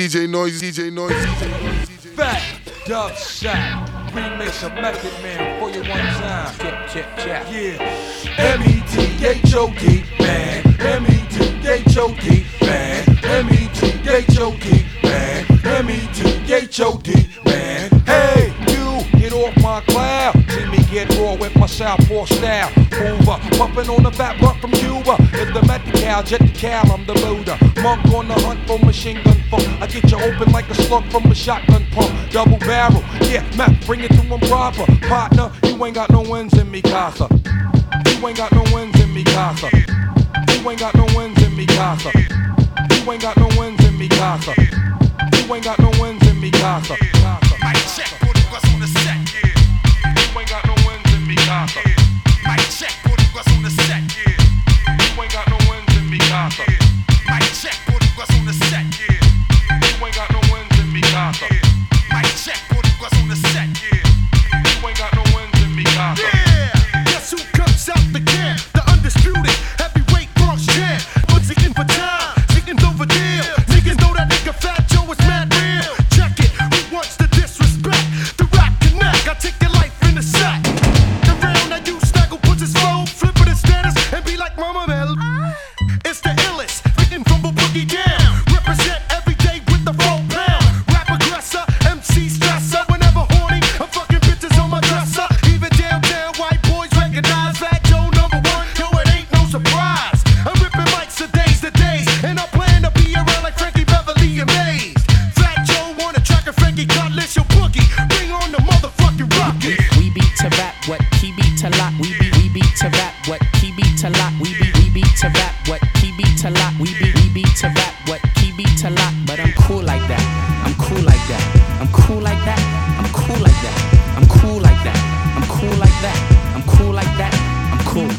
DJ Noise, DJ Noise, DJ Noise. Fat Dub Shot. Remix of Method Man for you one time. Check, check, check. Yeah. M E T H O D man. M E T H O D man. M E T H O D man. M southpaw style. Mover, pumping on the fat butt from Cuba. It's the Medi-Cal, jet the cal, I'm the Buddha. Monk on the hunt for machine gun funk. I get you open like a slug from a shotgun pump. Double barrel, yeah, Mac, bring it to him proper. Partner, you ain't got no wins in me, casa. You ain't got no wins in me, casa. You ain't got no wins in me, casa. You ain't got no wins in me, casa. You ain't got no wins in me, casa. What he beat to lock. We beat we beat to rap what he beat to lock. We beat we beat to rap what he beat to lock. But I'm cool like that. I'm cool like that. I'm cool like that. I'm cool like that. I'm cool like that. I'm cool like that. I'm cool like that. I'm cool.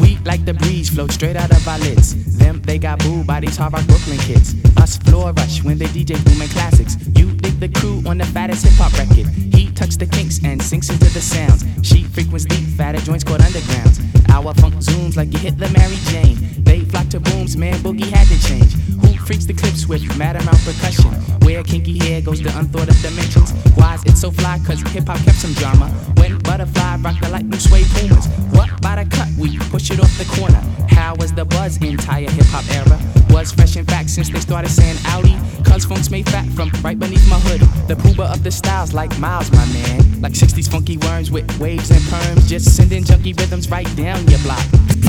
We like the breeze, float straight out of our lids. Them, they got booed by these hard rock Brooklyn kids. Us floor rush when they DJ booming classics. You dig the crew on the fattest hip hop record. He tucks the kinks and sinks into the sounds. She frequents deep, fatter joints called undergrounds. Our funk zooms like you hit the Mary Jane. They flock to booms, man, boogie had to change. Who freaks the clips with mad amount percussion? Where kinky hair goes to unthought of dimensions. Why is it so fly? Cause hip hop kept some drama. When butterfly rock the light blue suede pumas. What by the cut? We push it off the corner. How was the buzz entire hip hop era? Was fresh in fact since they started saying Audi. Cuz funk's made fat from right beneath my hood. The pooba of the styles like Miles, my man. Like 60s funky worms with waves and perms. Just sending junky rhythms right down your block.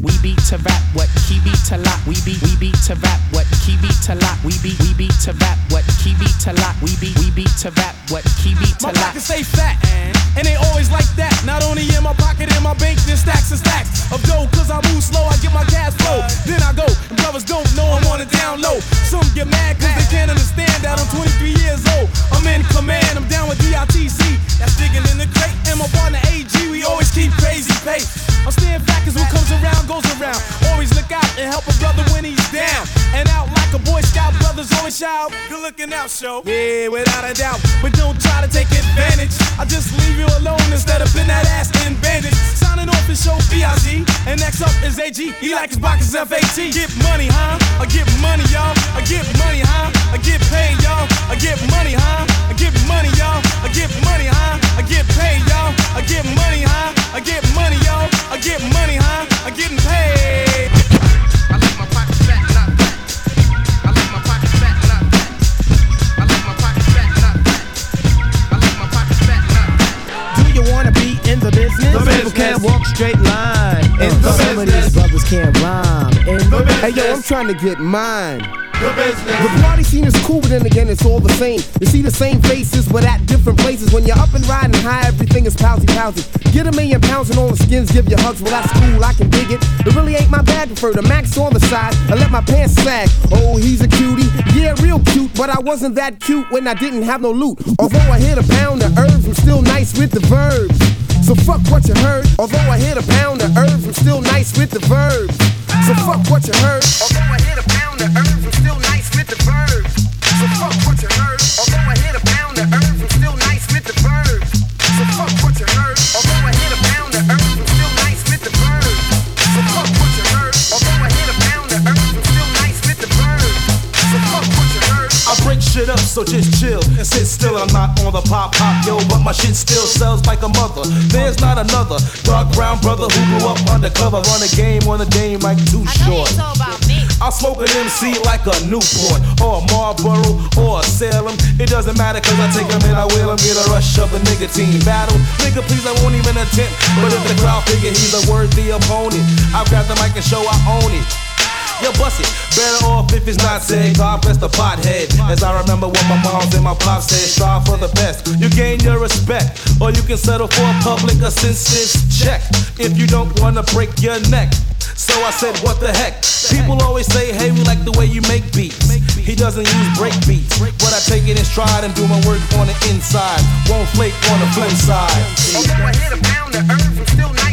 We beat to rap what he beat to lock. We beat we beat to rap what he beat to lock. We beat we beat to rap what he beat to lock. We beat we beat to rap what he beat to lock. My pockets stay fat, and they always like that. Not only in my pocket, in my bank, then stacks and stacks of dough. Cause I move slow, I get my cash flow. Then I go, and brothers don't know I'm on the down low. Some get mad cause they can't understand that I'm 23 years old. I'm in command, I'm down with DITC. That's digging in the crate. And my partner AG, we always keep crazy pace. I'm staying fat cause what comes around goes around. Always look out and help a brother when he's down. And out like a Boy Scout, brothers always shout. Good looking out, show. Yeah, without a doubt. But don't try to take advantage. I just leave you alone instead of pin that is AG. He like his boxes FAT. Get money, huh? I get money, y'all. I get money, huh? I get paid, y'all. I get money, huh? I get money, y'all. I get money, huh? I get paid, y'all. I get money, huh? I get money, y'all. I get money, huh? I getting paid. I like my pockets fat, not fat. I like my pockets fat, not fat. I like my pockets fat, not fat. I like my pockets fat, not fat. Do you wanna be in the business? The People can't walk straight line. And The can't rhyme. And hey yo. I'm trying to get mine. The party scene is cool, but then again, it's all the same. You see the same faces, but at different places. When you're up and riding high, everything is pouncy pouncy. Get a million pounds and all the skins give you hugs. Well, that's cool, I can dig it. It really ain't my bag. Prefer the max on the side. I let my pants sag. Oh, he's a cutie. Yeah, real cute, but I wasn't that cute when I didn't have no loot. Although I hit a pound of herbs, I'm still nice with the verbs. So fuck what you heard. Although I hit a pound of herbs, I'm still nice with the verb. So fuck what you heard. Although I hit a pound of herbs, I'm still nice with the verbs. Shit up, so just chill and sit still. I'm not on the pop pop, yo, but my shit still sells like a mother. There's not another dark brown brother who grew up undercover, run a game on the game like too short. I'll smoke an MC like a Newport or a Marlboro or a Salem. It doesn't matter cause I take them and I will them. Get a rush of the nicotine battle. Nigga, please, I won't even attempt. But if the crowd figure he's a worthy opponent, I'll grab the mic and show I own it. Yo, bust it. Better off if it's not said. God bless the pothead. As I remember what my moms and my pops said, strive for the best. You gain your respect, or you can settle for a public assistance check if you don't wanna break your neck. So I said, what the heck? People always say, hey, we like the way you make beats. He doesn't use break beats, but I take it in stride and do my work on the inside. Won't flake on the flip side. Although I hit a pound of herbs, I'm still nice